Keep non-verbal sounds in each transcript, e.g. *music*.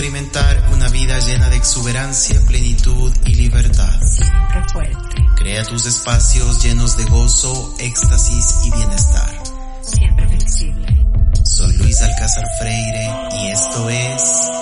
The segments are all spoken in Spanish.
experimentar una vida llena de exuberancia, plenitud y libertad. Siempre fuerte. Crea tus espacios llenos de gozo, éxtasis y bienestar. Siempre flexible. Soy Luis Alcázar Freire y esto es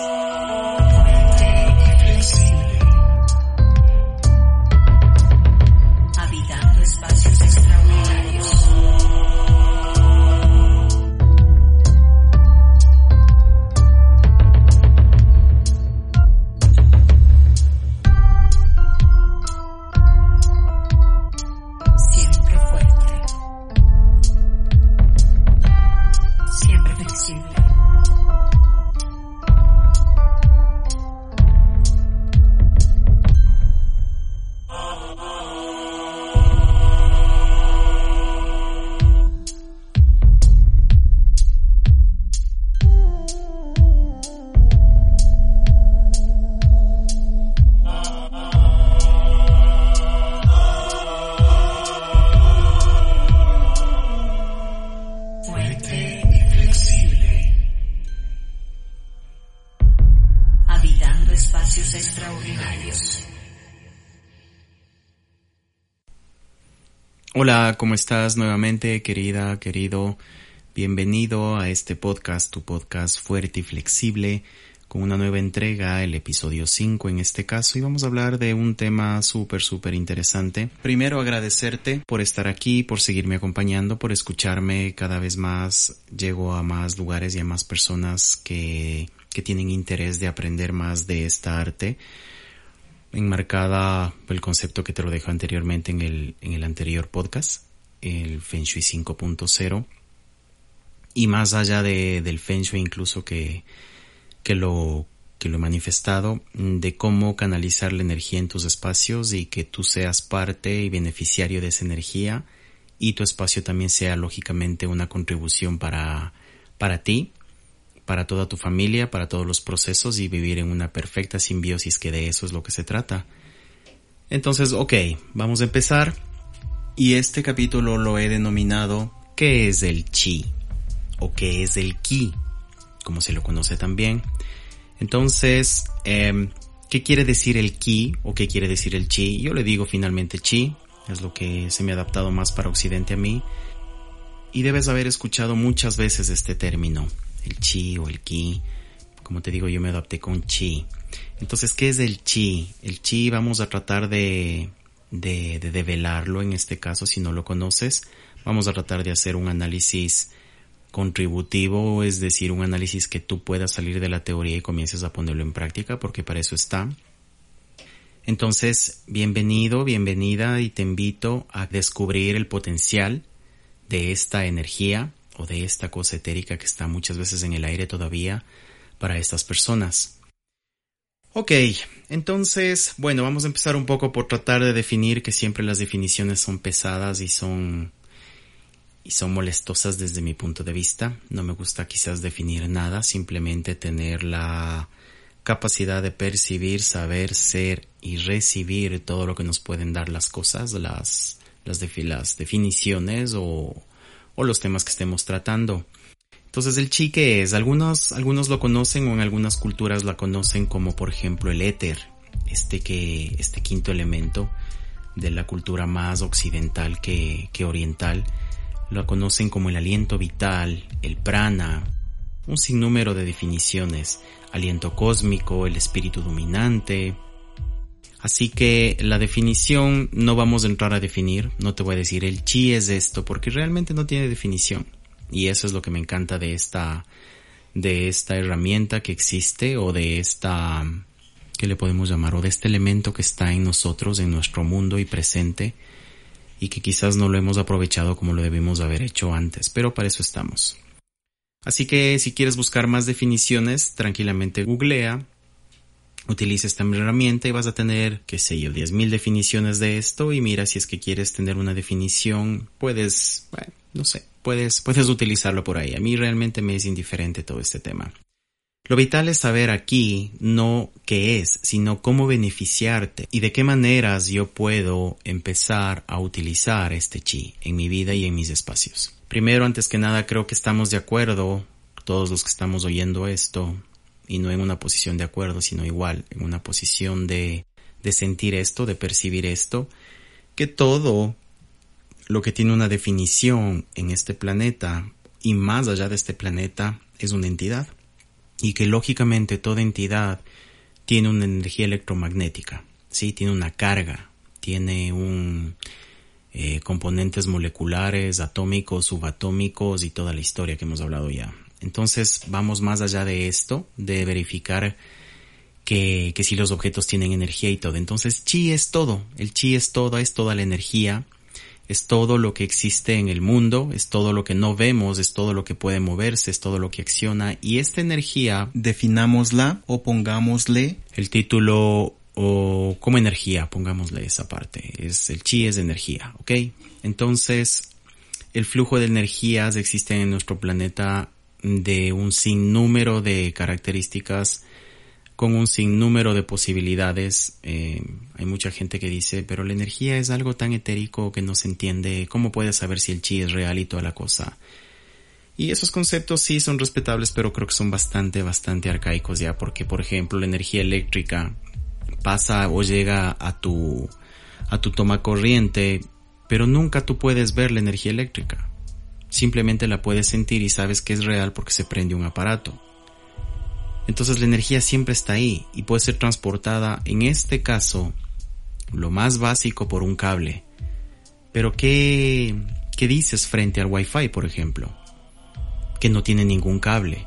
Hola, ¿cómo estás nuevamente, querida, querido? Bienvenido a este podcast, tu podcast fuerte y flexible, con una nueva entrega, el episodio 5 en este caso, y vamos a hablar de un tema súper, súper interesante. Primero agradecerte por estar aquí, por seguirme acompañando, por escucharme cada vez más. Llego a más lugares y a más personas que, que tienen interés de aprender más de esta arte enmarcada el concepto que te lo dejo anteriormente en el, en el anterior podcast, el Feng Shui 5.0. Y más allá de, del Feng Shui incluso que, que lo, que lo he manifestado, de cómo canalizar la energía en tus espacios y que tú seas parte y beneficiario de esa energía y tu espacio también sea lógicamente una contribución para, para ti para toda tu familia, para todos los procesos y vivir en una perfecta simbiosis que de eso es lo que se trata. Entonces, ok, vamos a empezar. Y este capítulo lo he denominado ¿Qué es el chi? o ¿qué es el ki? Como se lo conoce también. Entonces, eh, ¿qué quiere decir el ki o qué quiere decir el chi? Yo le digo finalmente chi, es lo que se me ha adaptado más para Occidente a mí. Y debes haber escuchado muchas veces este término el chi o el ki. Como te digo, yo me adapté con chi. Entonces, ¿qué es el chi? El chi vamos a tratar de, de, de develarlo en este caso, si no lo conoces. Vamos a tratar de hacer un análisis contributivo, es decir, un análisis que tú puedas salir de la teoría y comiences a ponerlo en práctica, porque para eso está. Entonces, bienvenido, bienvenida y te invito a descubrir el potencial de esta energía o de esta cosa etérica que está muchas veces en el aire todavía para estas personas. Ok, entonces, bueno, vamos a empezar un poco por tratar de definir que siempre las definiciones son pesadas y son y son molestosas desde mi punto de vista. No me gusta quizás definir nada, simplemente tener la capacidad de percibir, saber, ser y recibir todo lo que nos pueden dar las cosas, las, las, las definiciones o, o los temas que estemos tratando. Entonces el chi que es, algunos, algunos lo conocen o en algunas culturas la conocen como por ejemplo el éter, este que, este quinto elemento de la cultura más occidental que, que oriental, lo conocen como el aliento vital, el prana, un sinnúmero de definiciones, aliento cósmico, el espíritu dominante. Así que la definición no vamos a entrar a definir, no te voy a decir el chi es esto, porque realmente no tiene definición. Y eso es lo que me encanta de esta, de esta herramienta que existe o de esta, ¿qué le podemos llamar? O de este elemento que está en nosotros, en nuestro mundo y presente y que quizás no lo hemos aprovechado como lo debimos haber hecho antes, pero para eso estamos. Así que si quieres buscar más definiciones, tranquilamente googlea, utiliza esta herramienta y vas a tener, qué sé yo, 10.000 definiciones de esto y mira si es que quieres tener una definición, puedes, bueno, no sé, puedes, puedes utilizarlo por ahí. A mí realmente me es indiferente todo este tema. Lo vital es saber aquí no qué es, sino cómo beneficiarte y de qué maneras yo puedo empezar a utilizar este chi en mi vida y en mis espacios. Primero, antes que nada, creo que estamos de acuerdo, todos los que estamos oyendo esto, y no en una posición de acuerdo, sino igual, en una posición de, de sentir esto, de percibir esto, que todo lo que tiene una definición en este planeta y más allá de este planeta es una entidad y que lógicamente toda entidad tiene una energía electromagnética, sí, tiene una carga, tiene un eh, componentes moleculares, atómicos, subatómicos y toda la historia que hemos hablado ya. Entonces vamos más allá de esto, de verificar que, que si los objetos tienen energía y todo. Entonces chi es todo, el chi es todo, es toda la energía, es todo lo que existe en el mundo, es todo lo que no vemos, es todo lo que puede moverse, es todo lo que acciona y esta energía definámosla o pongámosle el título o como energía, pongámosle esa parte, es el chi es energía, ¿ok? Entonces, el flujo de energías existe en nuestro planeta de un sinnúmero de características con un sinnúmero de posibilidades. Eh, hay mucha gente que dice, pero la energía es algo tan etérico que no se entiende. ¿Cómo puedes saber si el chi es real y toda la cosa? Y esos conceptos sí son respetables, pero creo que son bastante, bastante arcaicos ya, porque por ejemplo la energía eléctrica pasa o llega a tu, a tu toma corriente, pero nunca tú puedes ver la energía eléctrica. Simplemente la puedes sentir y sabes que es real porque se prende un aparato. Entonces la energía siempre está ahí y puede ser transportada, en este caso, lo más básico por un cable. Pero ¿qué, qué dices frente al Wi-Fi, por ejemplo? Que no tiene ningún cable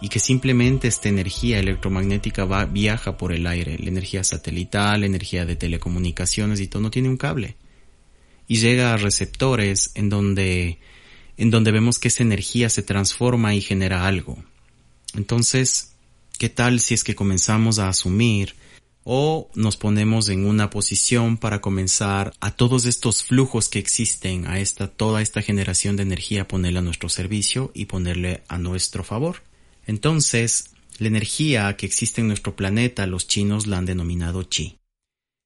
y que simplemente esta energía electromagnética va, viaja por el aire, la energía satelital, la energía de telecomunicaciones y todo no tiene un cable. Y llega a receptores en donde, en donde vemos que esa energía se transforma y genera algo. Entonces, ¿Qué tal si es que comenzamos a asumir o nos ponemos en una posición para comenzar a todos estos flujos que existen, a esta, toda esta generación de energía, ponerla a nuestro servicio y ponerle a nuestro favor? Entonces, la energía que existe en nuestro planeta, los chinos la han denominado chi.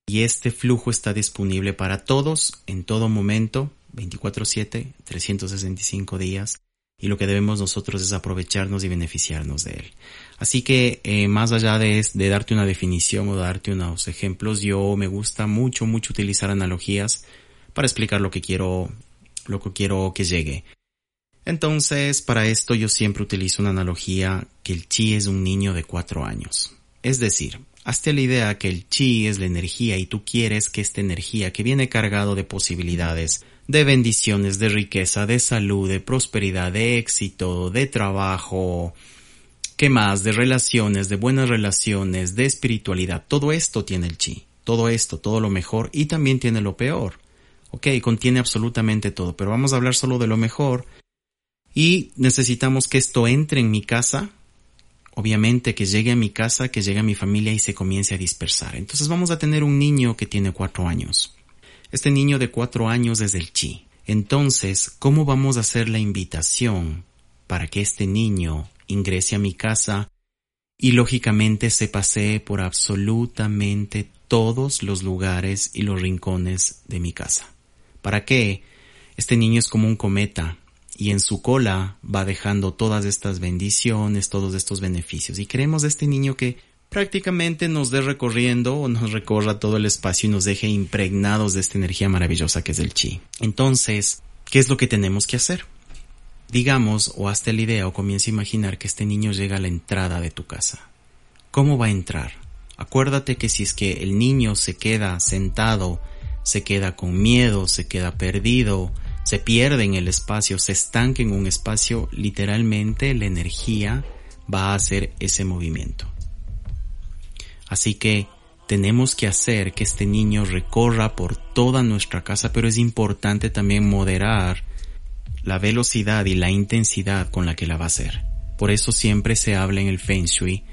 Y este flujo está disponible para todos, en todo momento, 24/7, 365 días, y lo que debemos nosotros es aprovecharnos y beneficiarnos de él. Así que eh, más allá de, de, darte una definición o darte unos ejemplos, yo me gusta mucho, mucho utilizar analogías para explicar lo que quiero, lo que quiero que llegue. Entonces, para esto yo siempre utilizo una analogía que el chi es un niño de cuatro años. Es decir, hazte la idea que el chi es la energía y tú quieres que esta energía que viene cargado de posibilidades, de bendiciones, de riqueza, de salud, de prosperidad, de éxito, de trabajo, ¿qué más? De relaciones, de buenas relaciones, de espiritualidad. Todo esto tiene el chi. Todo esto, todo lo mejor y también tiene lo peor. Ok, contiene absolutamente todo, pero vamos a hablar solo de lo mejor. Y necesitamos que esto entre en mi casa, obviamente que llegue a mi casa, que llegue a mi familia y se comience a dispersar. Entonces vamos a tener un niño que tiene cuatro años. Este niño de cuatro años es el chi. Entonces, ¿cómo vamos a hacer la invitación para que este niño ingrese a mi casa y lógicamente se pasee por absolutamente todos los lugares y los rincones de mi casa? ¿Para qué? Este niño es como un cometa y en su cola va dejando todas estas bendiciones, todos estos beneficios. Y queremos de este niño que prácticamente nos dé recorriendo o nos recorra todo el espacio y nos deje impregnados de esta energía maravillosa que es el chi. Entonces, ¿qué es lo que tenemos que hacer? Digamos, o hazte la idea o comienza a imaginar que este niño llega a la entrada de tu casa. ¿Cómo va a entrar? Acuérdate que si es que el niño se queda sentado, se queda con miedo, se queda perdido, se pierde en el espacio, se estanca en un espacio, literalmente la energía va a hacer ese movimiento. Así que tenemos que hacer que este niño recorra por toda nuestra casa, pero es importante también moderar la velocidad y la intensidad con la que la va a hacer. Por eso siempre se habla en el Feng Shui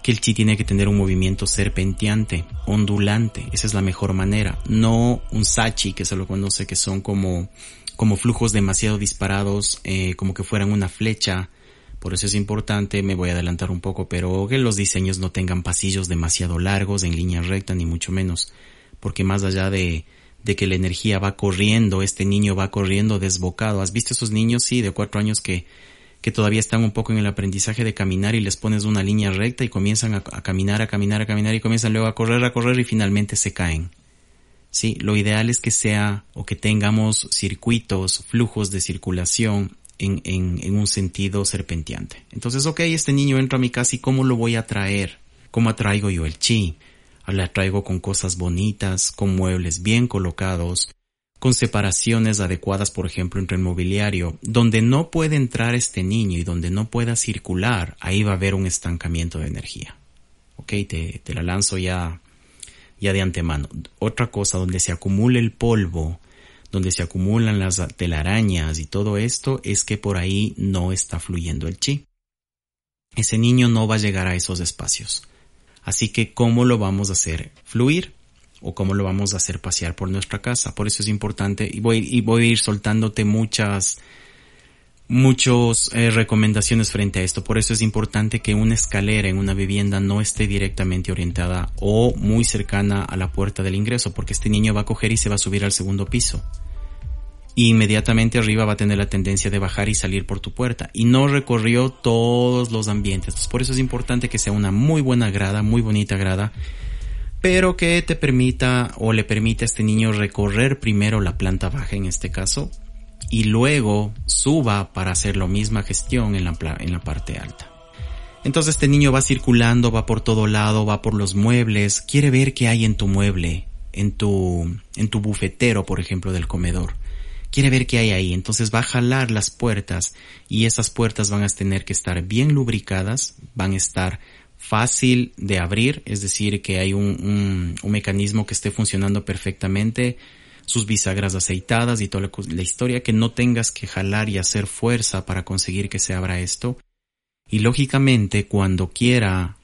que el chi tiene que tener un movimiento serpenteante, ondulante, esa es la mejor manera, no un sachi que se lo conoce que son como, como flujos demasiado disparados, eh, como que fueran una flecha por eso es importante, me voy a adelantar un poco, pero que los diseños no tengan pasillos demasiado largos en línea recta, ni mucho menos, porque más allá de, que la energía va corriendo, este niño va corriendo desbocado. ¿Has visto esos niños, sí, de cuatro años que, que todavía están un poco en el aprendizaje de caminar y les pones una línea recta y comienzan a, a caminar, a caminar, a caminar y comienzan luego a correr, a correr y finalmente se caen. Sí, lo ideal es que sea o que tengamos circuitos, flujos de circulación en, en, en, un sentido serpenteante. Entonces, ok, este niño entra a mi casa y ¿cómo lo voy a traer? ¿Cómo atraigo yo el chi? La atraigo con cosas bonitas, con muebles bien colocados, con separaciones adecuadas, por ejemplo, entre el mobiliario. Donde no puede entrar este niño y donde no pueda circular, ahí va a haber un estancamiento de energía. Ok, te, te la lanzo ya, ya de antemano. Otra cosa, donde se acumule el polvo, donde se acumulan las telarañas y todo esto, es que por ahí no está fluyendo el chi. Ese niño no va a llegar a esos espacios. Así que, ¿cómo lo vamos a hacer fluir? ¿O cómo lo vamos a hacer pasear por nuestra casa? Por eso es importante, y voy, y voy a ir soltándote muchas, muchas eh, recomendaciones frente a esto. Por eso es importante que una escalera en una vivienda no esté directamente orientada o muy cercana a la puerta del ingreso, porque este niño va a coger y se va a subir al segundo piso y inmediatamente arriba va a tener la tendencia de bajar y salir por tu puerta. Y no recorrió todos los ambientes. Por eso es importante que sea una muy buena grada, muy bonita grada, pero que te permita o le permita a este niño recorrer primero la planta baja en este caso y luego suba para hacer la misma gestión en la, en la parte alta. Entonces este niño va circulando, va por todo lado, va por los muebles, quiere ver qué hay en tu mueble, en tu, en tu bufetero, por ejemplo, del comedor quiere ver qué hay ahí, entonces va a jalar las puertas y esas puertas van a tener que estar bien lubricadas, van a estar fácil de abrir, es decir, que hay un, un, un mecanismo que esté funcionando perfectamente, sus bisagras aceitadas y toda la, historia, que no tengas que jalar y hacer fuerza para conseguir que se abra esto. Y lógicamente cuando quiera,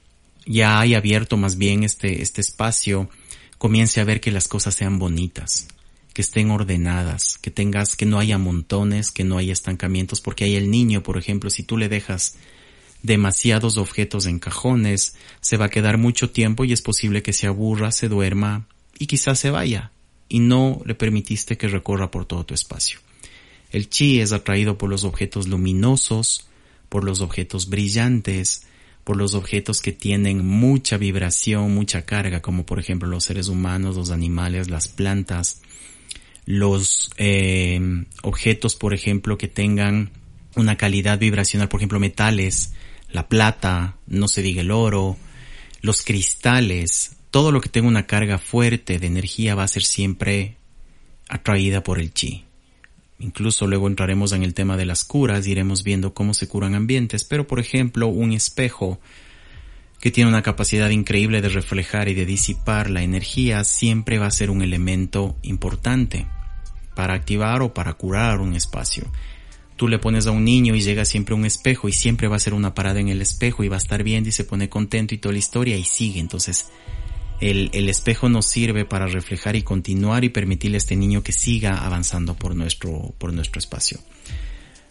ya haya abierto más bien este, este espacio, comience a ver que las cosas sean bonitas que estén ordenadas, que tengas, que no haya montones, que no haya estancamientos, porque hay el niño, por ejemplo, si tú le dejas demasiados objetos en cajones, se va a quedar mucho tiempo y es posible que se aburra, se duerma y quizás se vaya, y no le permitiste que recorra por todo tu espacio. El chi es atraído por los objetos luminosos, por los objetos brillantes, por los objetos que tienen mucha vibración, mucha carga, como por ejemplo los seres humanos, los animales, las plantas, los eh, objetos, por ejemplo, que tengan una calidad vibracional, por ejemplo, metales, la plata, no se diga el oro, los cristales, todo lo que tenga una carga fuerte de energía va a ser siempre atraída por el chi. Incluso luego entraremos en el tema de las curas, iremos viendo cómo se curan ambientes, pero por ejemplo un espejo que tiene una capacidad increíble de reflejar y de disipar la energía, siempre va a ser un elemento importante para activar o para curar un espacio. Tú le pones a un niño y llega siempre un espejo y siempre va a ser una parada en el espejo y va a estar bien y se pone contento y toda la historia y sigue. Entonces, el, el espejo nos sirve para reflejar y continuar y permitirle a este niño que siga avanzando por nuestro, por nuestro espacio.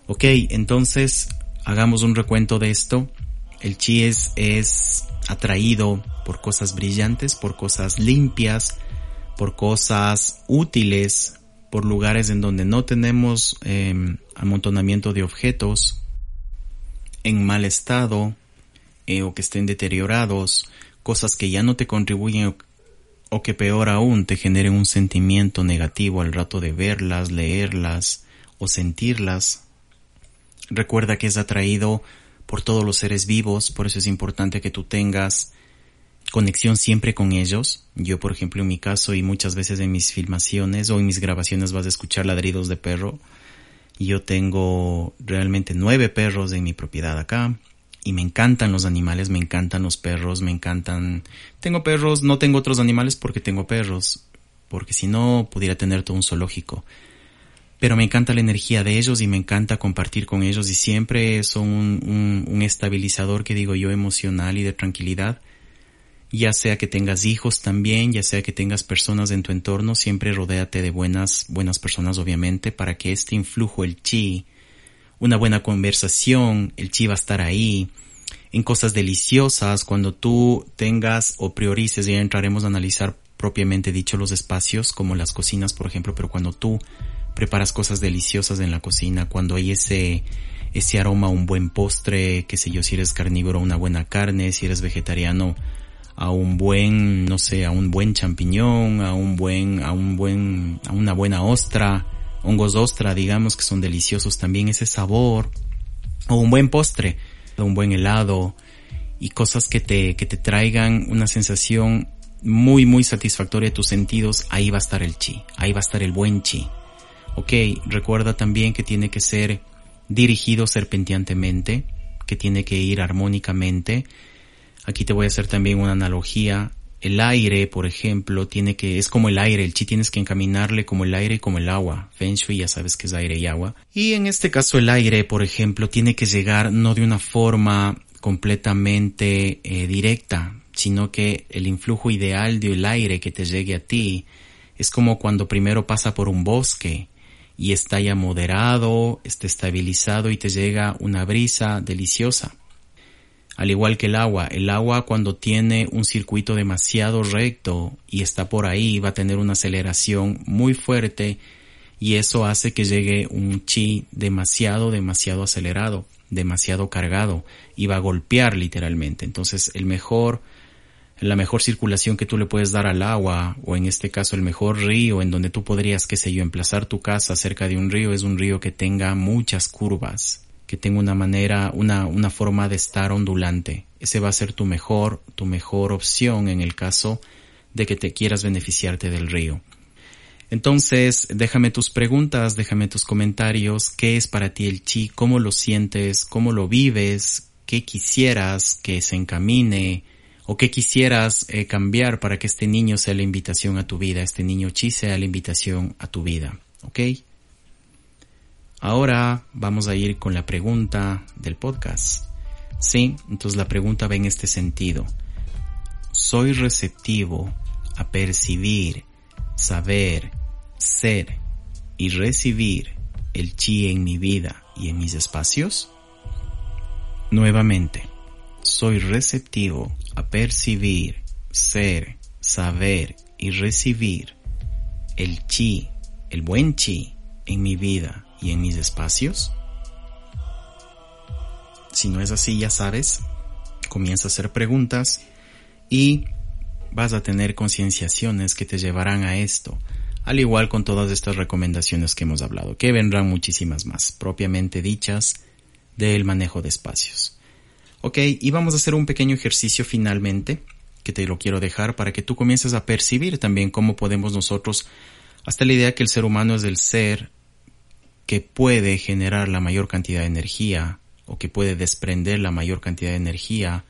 Ok, entonces hagamos un recuento de esto. El chi es, es atraído por cosas brillantes, por cosas limpias, por cosas útiles, por lugares en donde no tenemos eh, amontonamiento de objetos en mal estado eh, o que estén deteriorados, cosas que ya no te contribuyen o, que peor aún te generen un sentimiento negativo al rato de verlas, leerlas o sentirlas. Recuerda que es atraído por todos los seres vivos, por eso es importante que tú tengas conexión siempre con ellos. Yo, por ejemplo, en mi caso y muchas veces en mis filmaciones o en mis grabaciones vas a escuchar ladridos de perro. Yo tengo realmente nueve perros en mi propiedad acá y me encantan los animales, me encantan los perros, me encantan... Tengo perros, no tengo otros animales porque tengo perros, porque si no pudiera tener todo un zoológico pero me encanta la energía de ellos y me encanta compartir con ellos y siempre son un, estabilizador que digo yo emocional y de tranquilidad. Ya sea que tengas hijos también, ya sea que tengas personas en tu entorno, siempre rodéate de buenas, buenas personas obviamente para que este influjo, el chi, una buena conversación, el chi va a estar ahí, en cosas deliciosas, cuando tú tengas o priorices, ya entraremos a analizar propiamente dicho los espacios, como las cocinas por ejemplo, pero cuando tú preparas cosas deliciosas en la cocina, cuando hay ese, ese aroma un buen postre, qué sé yo, si eres carnívoro, una buena carne, si eres vegetariano, a un buen, no sé, a un buen champiñón, a un buen, a un buen, a una buena ostra, hongos ostra, digamos, que son deliciosos también, ese sabor, o un buen postre, un buen helado, y cosas que te, que te traigan una sensación muy, muy satisfactoria de tus sentidos, ahí va a estar el chi, ahí va a estar el buen chi. Ok, recuerda también que tiene que ser dirigido serpenteantemente, que tiene que ir armónicamente. Aquí te voy a hacer también una analogía. El aire, por ejemplo, tiene que, es como el aire, el chi tienes que encaminarle como el aire como el agua. Feng Shui ya sabes que es aire y agua. Y en este caso el aire, por ejemplo, tiene que llegar no de una forma completamente eh, directa, sino que el influjo ideal del aire que te llegue a ti es como cuando primero pasa por un bosque y está ya moderado, está estabilizado y te llega una brisa deliciosa. Al igual que el agua, el agua cuando tiene un circuito demasiado recto y está por ahí va a tener una aceleración muy fuerte y eso hace que llegue un chi demasiado, demasiado acelerado, demasiado cargado y va a golpear literalmente. Entonces el mejor la mejor circulación que tú le puedes dar al agua, o en este caso el mejor río en donde tú podrías, qué sé yo, emplazar tu casa cerca de un río, es un río que tenga muchas curvas, que tenga una manera, una, una forma de estar ondulante. Ese va a ser tu mejor, tu mejor opción en el caso de que te quieras beneficiarte del río. Entonces, déjame tus preguntas, déjame tus comentarios, qué es para ti el chi, cómo lo sientes, cómo lo vives, qué quisieras que se encamine, o qué quisieras eh, cambiar para que este niño sea la invitación a tu vida, este niño chi sea la invitación a tu vida, ¿ok? Ahora vamos a ir con la pregunta del podcast. Sí, entonces la pregunta va en este sentido. ¿Soy receptivo a percibir, saber, ser y recibir el chi en mi vida y en mis espacios? Nuevamente, soy receptivo a percibir, ser, saber y recibir el chi, el buen chi en mi vida y en mis espacios? Si no es así, ya sabes, comienza a hacer preguntas y vas a tener concienciaciones que te llevarán a esto, al igual con todas estas recomendaciones que hemos hablado, que vendrán muchísimas más, propiamente dichas, del manejo de espacios. Ok, y vamos a hacer un pequeño ejercicio finalmente, que te lo quiero dejar para que tú comiences a percibir también cómo podemos nosotros, hasta la idea que el ser humano es el ser que puede generar la mayor cantidad de energía o que puede desprender la mayor cantidad de energía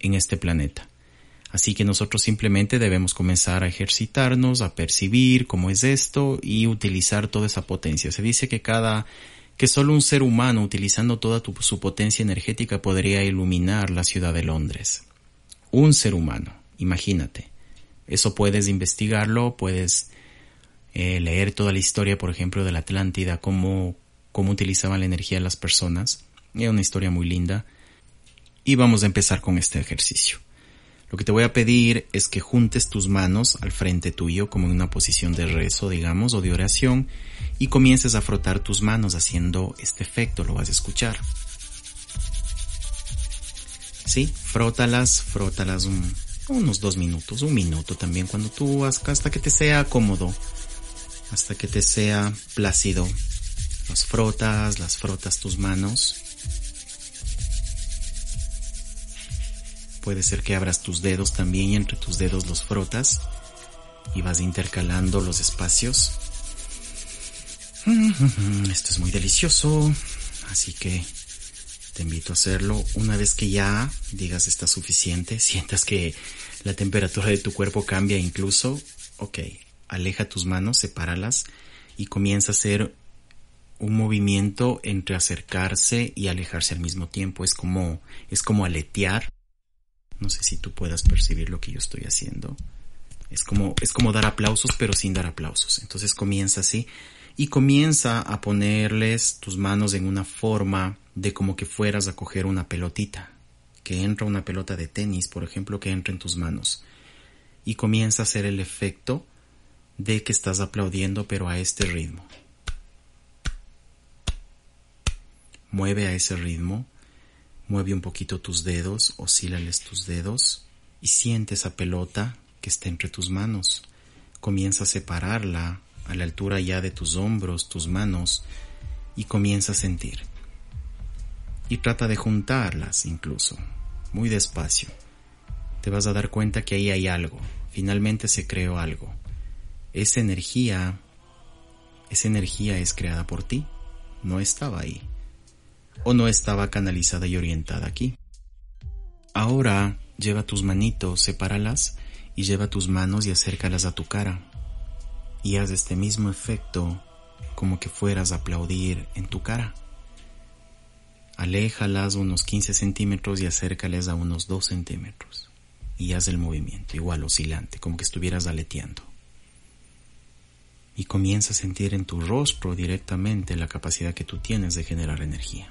en este planeta. Así que nosotros simplemente debemos comenzar a ejercitarnos, a percibir cómo es esto y utilizar toda esa potencia. Se dice que cada que solo un ser humano utilizando toda su potencia energética podría iluminar la ciudad de Londres. Un ser humano, imagínate. Eso puedes investigarlo, puedes eh, leer toda la historia, por ejemplo, de la Atlántida, cómo, cómo utilizaban la energía las personas. Es una historia muy linda. Y vamos a empezar con este ejercicio. Lo que te voy a pedir es que juntes tus manos al frente tuyo como en una posición de rezo, digamos, o de oración, y comiences a frotar tus manos haciendo este efecto, lo vas a escuchar. Sí, frótalas, frótalas unos dos minutos, un minuto también, cuando tú hasta que te sea cómodo, hasta que te sea plácido. Las frotas, las frotas tus manos Puede ser que abras tus dedos también y entre tus dedos los frotas y vas intercalando los espacios. Esto es muy delicioso, así que te invito a hacerlo una vez que ya digas está suficiente, *laughs* sientas que la temperatura de tu cuerpo cambia incluso, ok, aleja tus manos, sepáralas y comienza a hacer un movimiento entre acercarse y alejarse al mismo tiempo. Es como, es como aletear no sé si tú puedas percibir lo que yo estoy haciendo. Es como, es como dar aplausos pero sin dar aplausos. Entonces comienza así y comienza a ponerles tus manos en una forma de como que fueras a coger una pelotita. Que entra una pelota de tenis, por ejemplo, que entra en tus manos. Y comienza a hacer el efecto de que estás aplaudiendo pero a este ritmo. mueve a ese ritmo, mueve un poquito tus dedos, oscílales tus dedos y siente esa pelota que está entre tus manos. Comienza a separarla a la altura ya de tus hombros, tus manos, y comienza a sentir. Y trata de juntarlas incluso, muy despacio. Te vas a dar cuenta que ahí hay algo, finalmente se creó algo. Esa energía, esa energía es creada por ti, no estaba ahí, o no estaba canalizada y orientada aquí. Ahora lleva tus manitos, sepáralas y lleva tus manos y acércalas a tu cara y haz este mismo efecto como que fueras a aplaudir en tu cara. Aléjalas unos 15 centímetros y acércales a unos 2 centímetros. Y haz el movimiento, igual oscilante, como que estuvieras aleteando. Y comienza a sentir en tu rostro directamente la capacidad que tú tienes de generar energía.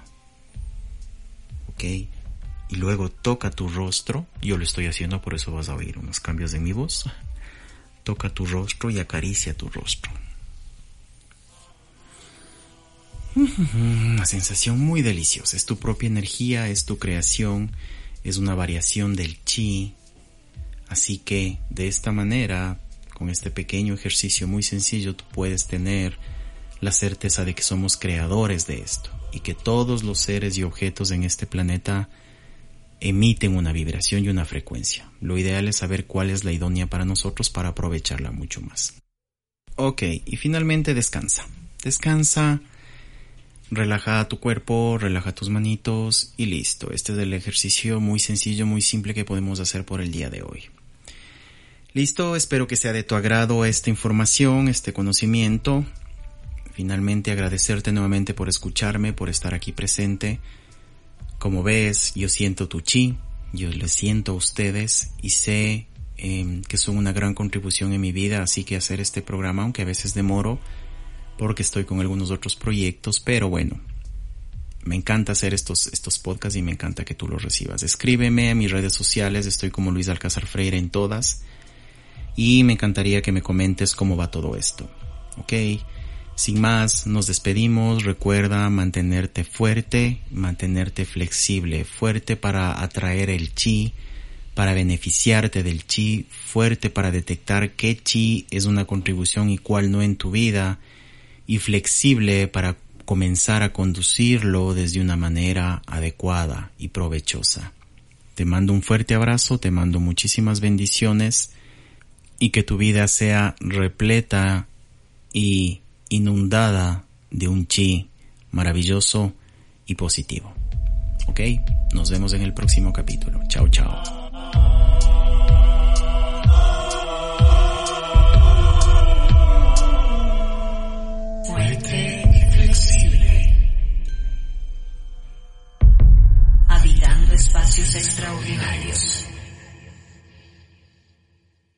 ¿Ok? Y luego toca tu rostro. Yo lo estoy haciendo, por eso vas a oír unos cambios de mi voz toca tu rostro y acaricia tu rostro. Una sensación muy deliciosa. Es tu propia energía, es tu creación, es una variación del chi. Así que de esta manera, con este pequeño ejercicio muy sencillo, tú puedes tener la certeza de que somos creadores de esto y que todos los seres y objetos en este planeta emiten una vibración y una frecuencia. Lo ideal es saber cuál es la idónea para nosotros para aprovecharla mucho más. Ok, y finalmente descansa. Descansa, relaja tu cuerpo, relaja tus manitos y listo. Este es el ejercicio muy sencillo, muy simple que podemos hacer por el día de hoy. Listo, espero que sea de tu agrado esta información, este conocimiento. Finalmente agradecerte nuevamente por escucharme, por estar aquí presente. Como ves, yo siento tu chi, yo les siento a ustedes y sé em, que son una gran contribución en mi vida, así que hacer este programa, aunque a veces demoro, porque estoy con algunos otros proyectos, pero bueno, me encanta hacer estos, estos podcasts y me encanta que tú los recibas. Escríbeme a mis redes sociales, estoy como Luis Alcázar Freire en todas, y me encantaría que me comentes cómo va todo esto. ¿Ok? Sin más, nos despedimos. Recuerda mantenerte fuerte, mantenerte flexible, fuerte para atraer el chi, para beneficiarte del chi, fuerte para detectar qué chi es una contribución y cuál no en tu vida, y flexible para comenzar a conducirlo desde una manera adecuada y provechosa. Te mando un fuerte abrazo, te mando muchísimas bendiciones y que tu vida sea repleta y inundada de un chi maravilloso y positivo. ¿Ok? Nos vemos en el próximo capítulo. Chao, chao.